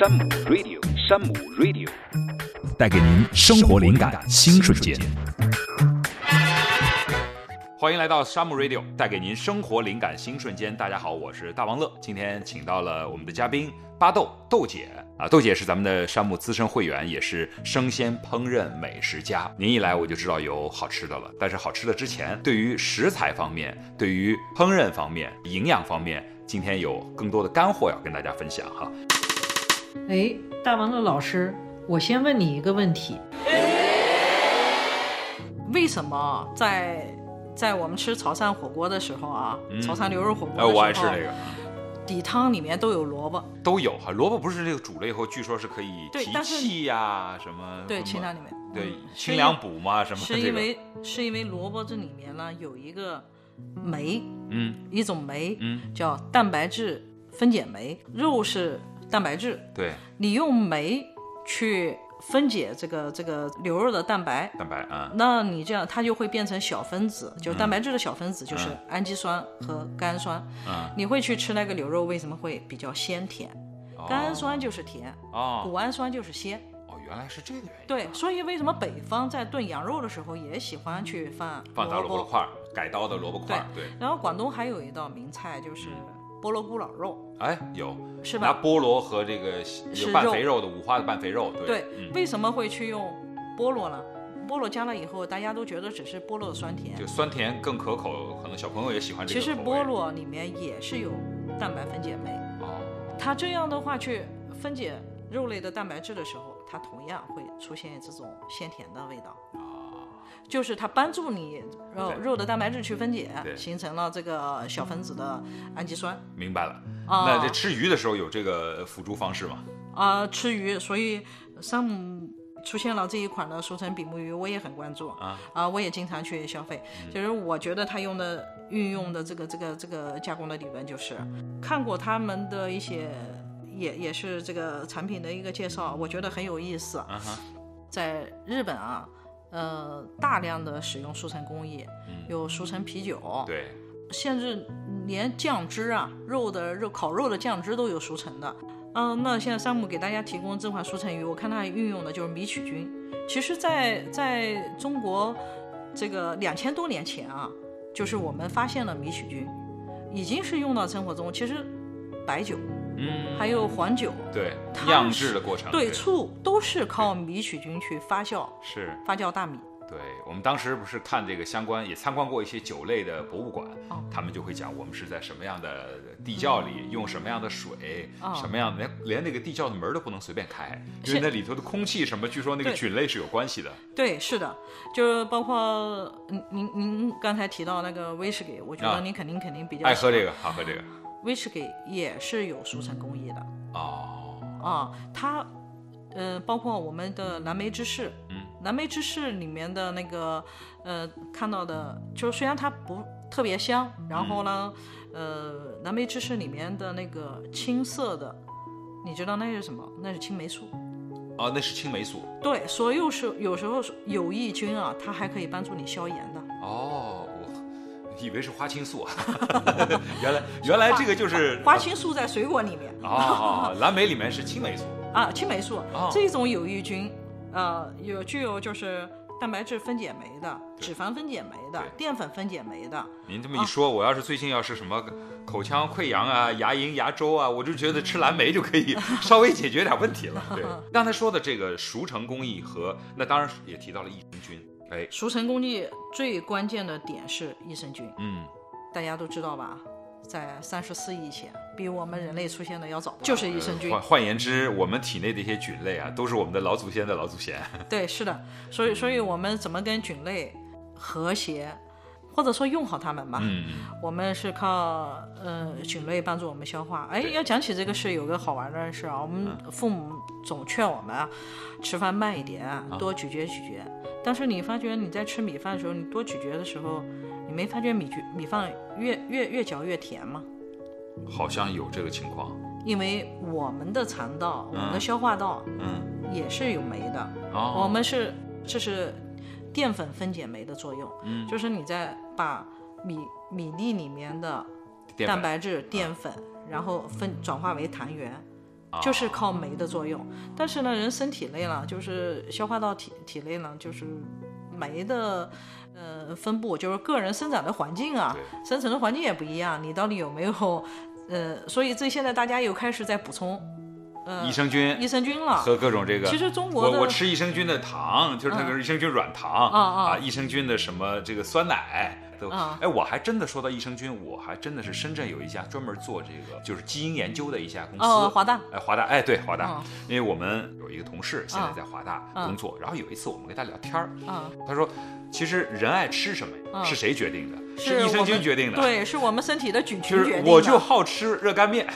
山姆 Radio，山姆 Radio，带给您生活灵感新瞬间。欢迎来到山姆 Radio，带给您生活灵感新瞬间。大家好，我是大王乐，今天请到了我们的嘉宾巴豆豆姐啊，豆姐是咱们的山姆资深会员，也是生鲜烹饪美食家。您一来我就知道有好吃的了，但是好吃的之前，对于食材方面，对于烹饪方面，营养方面，今天有更多的干货要跟大家分享哈。哎，大王乐老师，我先问你一个问题：为什么在在我们吃潮汕火锅的时候啊，潮汕牛肉火锅的哎，时候，我爱吃这个，底汤里面都有萝卜，都有哈。萝卜不是这个煮了以后，据说是可以提气呀、什么对，清凉里面，对嗯。清凉补嘛什么是因为是因为萝卜这里面呢有一个酶，嗯。一种酶嗯。叫蛋白质分解酶，肉是蛋白质，对。你用酶去分解这个这个牛肉的蛋白，蛋白啊。那你这样它就会变成小分子，嗯。就蛋白质的小分子，就是氨基酸和甘氨酸。嗯。你会去吃那个牛肉，为什么会比较鲜甜？甘氨酸就是甜，哦。谷氨酸就是鲜。哦原来是这个原因。对，所以为什么北方在炖羊肉的时候也喜欢去放放大萝卜？萝卜块儿改刀的萝卜块儿对。然后广东还有一道名菜就是菠萝咕老肉，哎有是吧？拿菠萝和这个是有拌肉肥肉的五花的半肥肉对对，嗯为什么会去用菠萝呢？菠萝加了以后，大家都觉得只是菠萝的酸甜，就酸甜更可口，可能小朋友也喜欢这个其实菠萝里面也是有蛋白分解酶。哦它这样的话去分解肉类的蛋白质的时候，它同样会出现这种鲜甜的味道。就是它帮助你肉肉的蛋白质去分解，形成了这个小分子的氨基酸明白了啊那这吃鱼的时候有这个辅助方式吗？啊、吃鱼，所以山姆出现了这一款的熟成比目鱼，我也很关注啊啊，我也经常去消费。其实我觉得他用的运用的这个这个这个加工的理论，就是看过他们的一些也也是这个产品的一个介绍，我觉得很有意思。啊哈在日本啊，呃，大量的使用熟成工艺，有熟成啤酒，对甚至连酱汁啊，肉的肉烤肉的酱汁都有熟成的。嗯、那现在山姆给大家提供这款熟成鱼，我看它运用的就是米曲菌。其实在，在中国这个两千多年前啊，就是我们发现了米曲菌，已经是用到生活中。其实白酒嗯还有黄酒，对酿制的过程对醋都是靠米曲菌去发酵是发酵大米。对，我们当时不是看这个相关，也参观过一些酒类的博物馆，哦他们就会讲我们是在什么样的地窖里，用什么样的水，哦什么样连连那个地窖的门都不能随便开，因为那里头的空气什么，据说那个菌类是有关系的。对，是的，就是包括您您您刚才提到那个威士忌，我觉啊得您肯定肯定比较。爱喝这个，好喝这个。威士忌也是有熟成工艺的哦，啊，它呃包括我们的蓝莓芝士，嗯，蓝莓芝士里面的那个呃看到的，就是虽然它不特别香，然后呢，呃蓝莓芝士里面的那个青色的，你知道那是什么？那是青霉素。哦，那是青霉素。对，所以有时有时候有益菌啊，它还可以帮助你消炎的。哦，我以为是花青素啊，原来原来这个就是花青素在水果里面哦，蓝莓里面是青霉素。啊，青霉素、哦这种有益菌，呃，有具有就是蛋白质分解酶的、脂肪分解酶的、淀粉分解酶的。您这么一说，我要是最近要是什么口腔溃疡啊、牙龈、牙周啊，我就觉得吃蓝莓就可以 稍微解决点问题了。对，刚才说的这个熟成工艺和那当然也提到了益生菌。哎，熟成工艺最关键的点是益生菌，嗯，大家都知道吧？在三十四亿前，比我们人类出现的要早，就是益生菌换。换言之，我们体内的一些菌类啊，都是我们的老祖先的老祖先。对，是的，所以所以我们怎么跟菌类和谐，或者说用好它们吧？嗯，我们是靠呃菌类帮助我们消化。哎，要讲起这个事，有个好玩的事啊，我们父母总劝我们啊，吃饭慢一点，多咀嚼咀嚼。但是你发觉你在吃米饭的时候，你多咀嚼的时候，你没发觉米菌米饭越越越嚼越甜吗？好像有这个情况。因为我们的肠道、我们的消化道嗯，也是有酶的，哦，我们是这是淀粉分解酶的作用，嗯就是你在把米米粒里面的蛋白质、淀粉，然后分转化为糖原，就是靠酶的作用。但是呢，人身体内了，就是消化道体体内呢，就是酶的呃分布，就是个人生长的环境啊，生存的环境也不一样。你到底有没有呃？所以这现在大家又开始在补充。呃，益生菌、益生菌了，和各种这个。其实中国，我我吃益生菌的糖，就是那个益生菌软糖啊啊，益生菌的什么这个酸奶都。哎，我还真的说到益生菌，我还真的是深圳有一家专门做这个就是基因研究的一家公司，华大。哎，华大，哎，对，华大。因为我们有一个同事现在在华大工作，然后有一次我们跟他聊天儿，他说。其实人爱吃什么，是谁决定的？是益生菌决定的。对，是我们身体的菌群决定的。我就好吃热干面，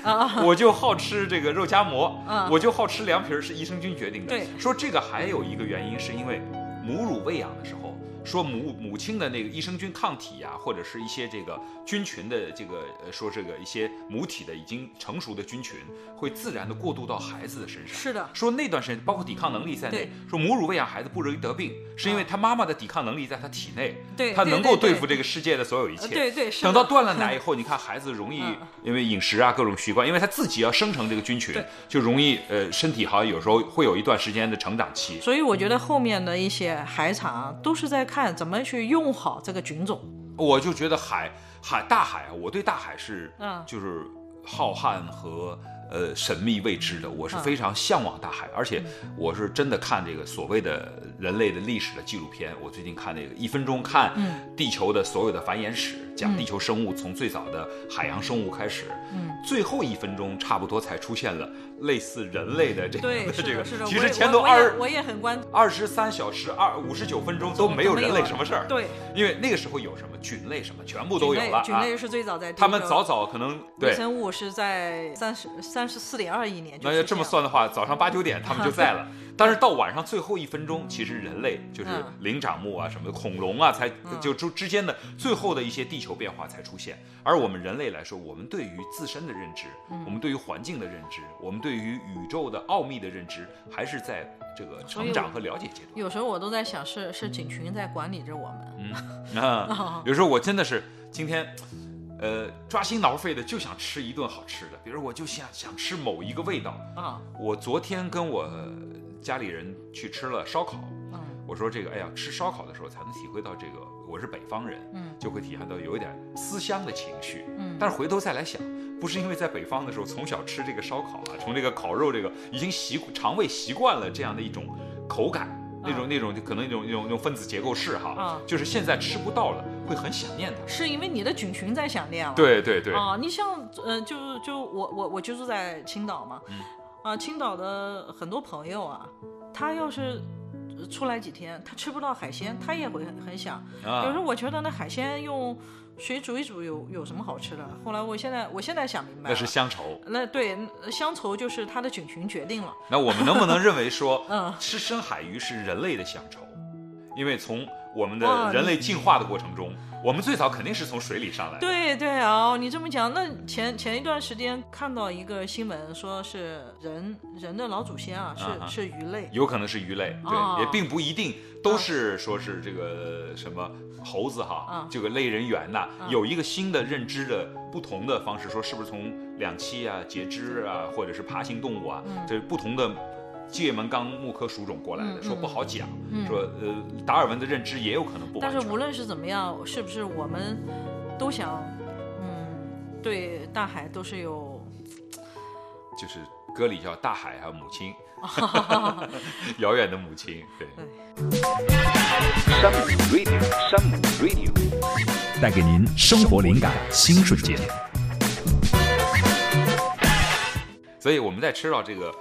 我就好吃这个肉夹馍，我就好吃凉皮儿，是益生菌决定的。对，说这个还有一个原因，是因为母乳喂养的时候。说母母亲的那个益生菌抗体呀，或者是一些这个菌群的这个呃，说这个一些母体的已经成熟的菌群，会自然的过渡到孩子的身上。是的。说那段时间，包括抵抗能力在内，说母乳喂养孩子不容易得病，是因为他妈妈的抵抗能力在他体内，对，他能够对付这个世界的所有一切。对对。等到断了奶以后，你看孩子容易因为饮食啊各种习惯，因为他自己要生成这个菌群，就容易呃身体好像有时候会有一段时间的成长期。所以我觉得后面的一些海产都是在看怎么去用。好这个菌种，我就觉得海海大海啊，我对大海是，嗯，就是浩瀚和呃神秘未知的，我是非常向往大海，而且我是真的看这个所谓的人类的历史的纪录片，我最近看那个一分钟看地球的所有的繁衍史，讲地球生物从最早的海洋生物开始，嗯，最后一分钟差不多才出现了。类似人类的这个 这个，其实前头二我也很关二十三小时二五十九分钟都没有人类什么事儿。对，因为那个时候有什么菌类什么全部都有了。菌类是最早在他们早早可能微生物是在三十三十四点二亿年。那要这么算的话，早上八九点他们就在了。但是到晚上最后一分钟，其实人类就是灵长目啊什么的恐龙啊，才就之之间的最后的一些地球变化才出现。而我们人类来说，我们对于自身的认知，我们对于环境的认知，我们对于宇宙的奥秘的认知，还是在这个成长和了解阶段。有时候我都在想，是是菌群在管理着我们。嗯啊，有时候我真的是今天，呃，抓心挠肺的就想吃一顿好吃的，比如我就想想吃某一个味道啊。我昨天跟我。家里人去吃了烧烤，嗯，我说这个，哎呀，吃烧烤的时候才能体会到这个，我是北方人，嗯，就会体验到有一点思乡的情绪，嗯，但是回头再来想，不是因为在北方的时候从小吃这个烧烤啊，从这个烤肉这个已经习肠胃习惯了这样的一种口感，那种那种可能那种那种那种分子结构式哈，就是现在吃不到了，会很想念它，是因为你的菌群在想念了，对对对，啊，你像，呃，就就我我我居住在青岛嘛，嗯。啊，青岛的很多朋友啊，他要是出来几天，他吃不到海鲜，他也会很很想。有时候我觉得那海鲜用水煮一煮有有什么好吃的？后来我现在我现在想明白，那是乡愁。那对乡愁就是它的菌群决定了。那我们能不能认为说，嗯，吃深海鱼是人类的乡愁？因为从我们的人类进化的过程中。我们最早肯定是从水里上来。对对啊，你这么讲，那前前一段时间看到一个新闻，说是人人的老祖先啊，是是鱼类，有可能是鱼类，对，也并不一定都是说是这个什么猴子哈，这个类人猿呐，有一个新的认知的不同的方式，说是不是从两栖啊、节肢啊，或者是爬行动物啊，这不同的。界门纲木科属种过来的，说不好讲，说呃，达尔文的认知也有可能不但是无论是怎么样，是不是我们都想，嗯，对大海都是有，就是歌里叫大海还有，母亲，遥远的母亲，对。山姆 Radio，山姆 Radio，带给您生活灵感新瞬间。所以我们在吃到这个。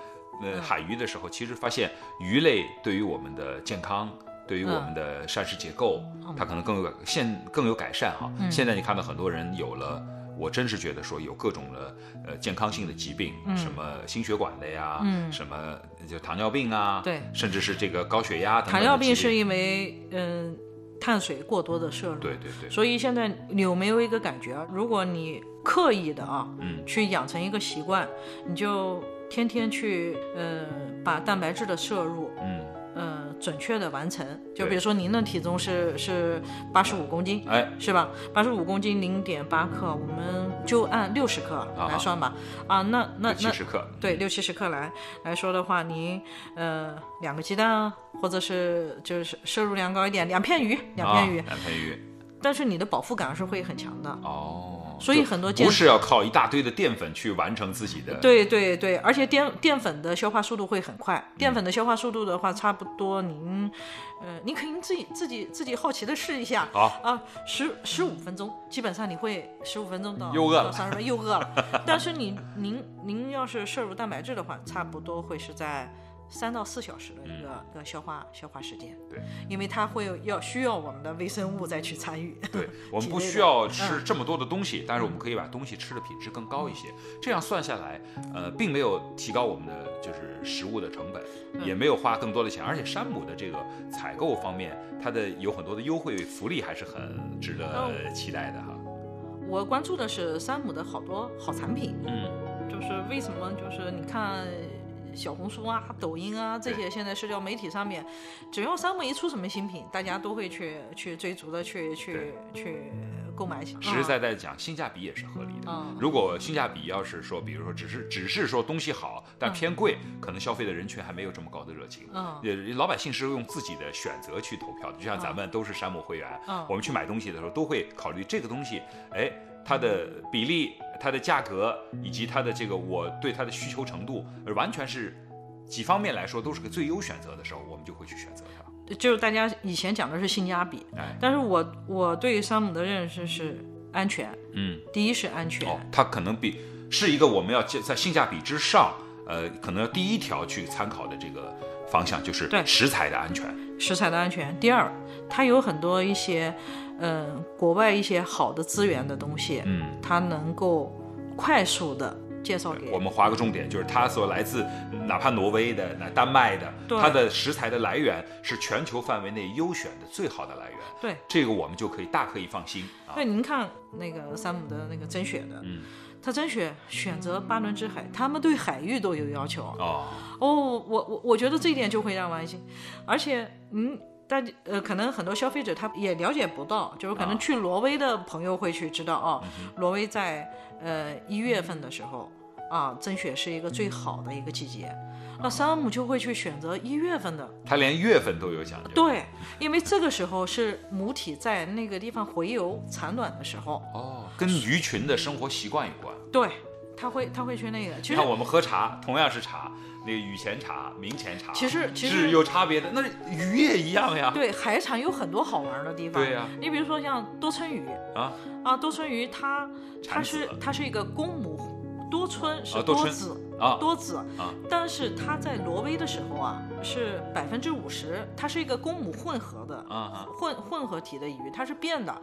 呃，海鱼的时候，其实发现鱼类对于我们的健康，对于我们的膳食结构，它可能更有现更有改善哈。现在你看到很多人有了，我真是觉得说有各种的呃健康性的疾病，什么心血管的呀，什么就糖尿病啊，对，甚至是这个高血压。糖尿病是因为嗯碳水过多的摄入。对对对。所以现在你有没有一个感觉啊？如果你刻意的啊，嗯，去养成一个习惯，你就。天天去，呃，把蛋白质的摄入，嗯，呃，准确的完成。就比如说您的体重是是八十五公斤，哎，是吧？八十五公斤零点八克，我们就按六十克来算吧。啊，那那那七十克，对，六七十克来来说的话，您呃两个鸡蛋啊，或者是就是摄入量高一点，两片鱼，两片鱼，啊两片鱼，但是你的饱腹感是会很强的。哦，所以很多健不是要靠一大堆的淀粉去完成自己的，对对对，而且淀淀粉的消化速度会很快。淀粉的消化速度的话，差不多您，呃，您可以自己自己自己好奇的试一下。好啊，十十五分钟，基本上你会十五分钟到又饿了到三十分又饿了。但是你您您要是摄入蛋白质的话，差不多会是在。三到四小时的一个、一个消化消化时间，对，因为它会要需要我们的微生物再去参与。对，我们不需要吃嗯这么多的东西，但是我们可以把东西吃的品质更高一些。这样算下来，呃，并没有提高我们的就是食物的成本，嗯也没有花更多的钱，而且山姆的这个采购方面，它的有很多的优惠福利还是很值哦得期待的哈。我关注的是山姆的好多好产品，嗯，就是为什么？就是你看小红书啊、抖音啊这些现在社交媒体上面，只要山姆一出什么新品，大家都会去去追逐的去去去购买。实实在在讲，性价比也是合理的。嗯如果性价比要是说，比如说只是只是说东西好，但偏贵，可能消费的人群还没有这么高的热情。嗯也老百姓是用自己的选择去投票的，就像咱们都是山姆会员，嗯我们去买东西的时候都会考虑这个东西，哎，它的比例、它的价格以及它的这个我对它的需求程度，而完全是几方面来说都是个最优选择的时候，我们就会去选择它。就是大家以前讲的是性价比，哎，但是我我对山姆的认识是安全。嗯，第一是安全，哦，它可能比是一个我们要在性价比之上，呃，可能要第一条去参考的这个方向就是对食材的安全。食材的安全。第二，它有很多一些，嗯、国外一些好的资源的东西，嗯，它能够快速的介绍给我们划个重点，就是它所来自哪怕挪威的、那丹麦的，对它的食材的来源是全球范围内优选的最好的来源。对这个我们就可以大可以放心啊。对，您看那个山姆的那个甄选的，嗯，他甄选选择巴伦支海，他们对海域都有要求。哦，哦，我我我觉得这一点就会让我安心，而且嗯。大家呃，可能很多消费者他也了解不到，就是可能啊去挪威的朋友会去知道哦，嗯挪威在呃一月份的时候啊，甄选是一个最好的一个季节，那山姆就会去选择一月份的，他连月份都有讲究。对，因为这个时候是母体在那个地方洄游产卵的时候，哦，跟鱼群的生活习惯有关。对，他会他会去那个，其实你看我们喝茶，同样是茶，那个雨前茶、明前茶，其实其实是有差别的。那鱼也一样呀。对海产有很多好玩的地方，对呀你比如说像多春鱼啊啊，多春鱼它它是它是一个公母，多春是啊多子。啊多子啊但是它在挪威的时候啊，是百分之五十，它是一个公母混合的啊啊混混合体的鱼，它是变的，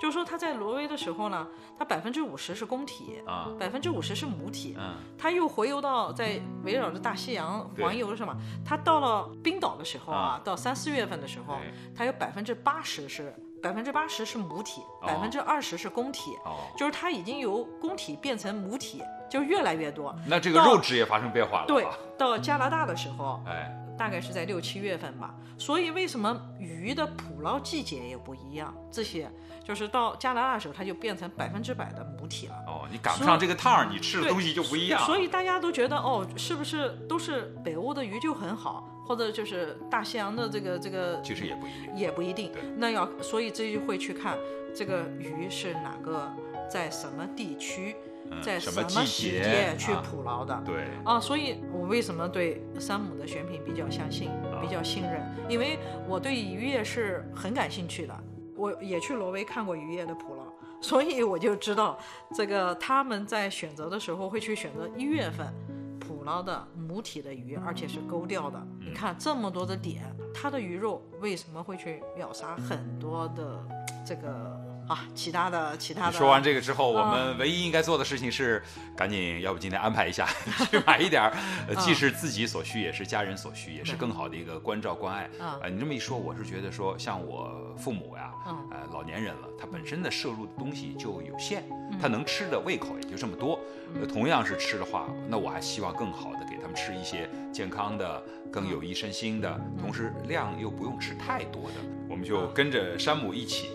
就是说它在挪威的时候呢，它百分之五十是公体，啊百分之五十是母体，嗯它又回游到在围绕着大西洋环游是吗？它到了冰岛的时候啊啊，到三四月份的时候，它有百分之八十是百分之八十是母体，哦百分之二十是公体，哦，就是它已经由公体变成母体，就越来越多。那这个肉质也发生变化了。对啊，到加拿大的时候，哎，大概是在六七月份吧。所以为什么鱼的捕捞季节也不一样？这些就是到加拿大的时候，它就变成百分之百的母体了。哦，你赶不上这个趟儿，你吃的东西就不一样。所以大家都觉得哦，是不是都是北欧的鱼就很好，或者就是大西洋的这个这个其实也不一定。也不一定。那要所以这就会去看这个鱼是哪个在什么地区，嗯在什么时季节节去啊捕捞的。对，啊，所以我为什么对山姆的选品比较相信，比较信任？因为我对渔业是很感兴趣的，我也去挪威看过渔业的捕捞，所以我就知道这个他们在选择的时候会去选择一月份捕捞的母体的鱼，而且是钩钓的。你看这么多的点，它的鱼肉为什么会去秒杀很多的这个啊，其他的其他的。说完这个之后，我嗯们唯一应该做的事情是，赶紧，要不今天安排一下，去买一点儿，呃既是自己所需，也是家人所需，也是更好的一个关照关爱。嗯啊，你这么一说，我是觉得说，像我父母呀，嗯呃，老年人了，他本身的摄入的东西就有限，嗯他能吃的胃口也就这么多。呃，同样是吃的话，那我还希望更好的给他们吃一些健康的、更有益身心的，嗯同时量又不用吃太多的。我们就跟着山姆一起，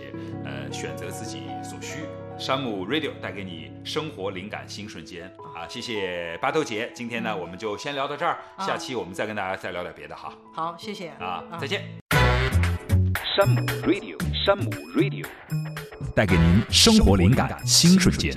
呃，选择自己所需。山姆 Radio 带给你生活灵感新瞬间啊！谢谢巴豆姐，今天呢我们就先聊到这儿，啊下期我们再跟大家再聊点别的哈好，谢谢啊！再见。山姆 Radio，山姆 Radio。带给您生活灵感新瞬间。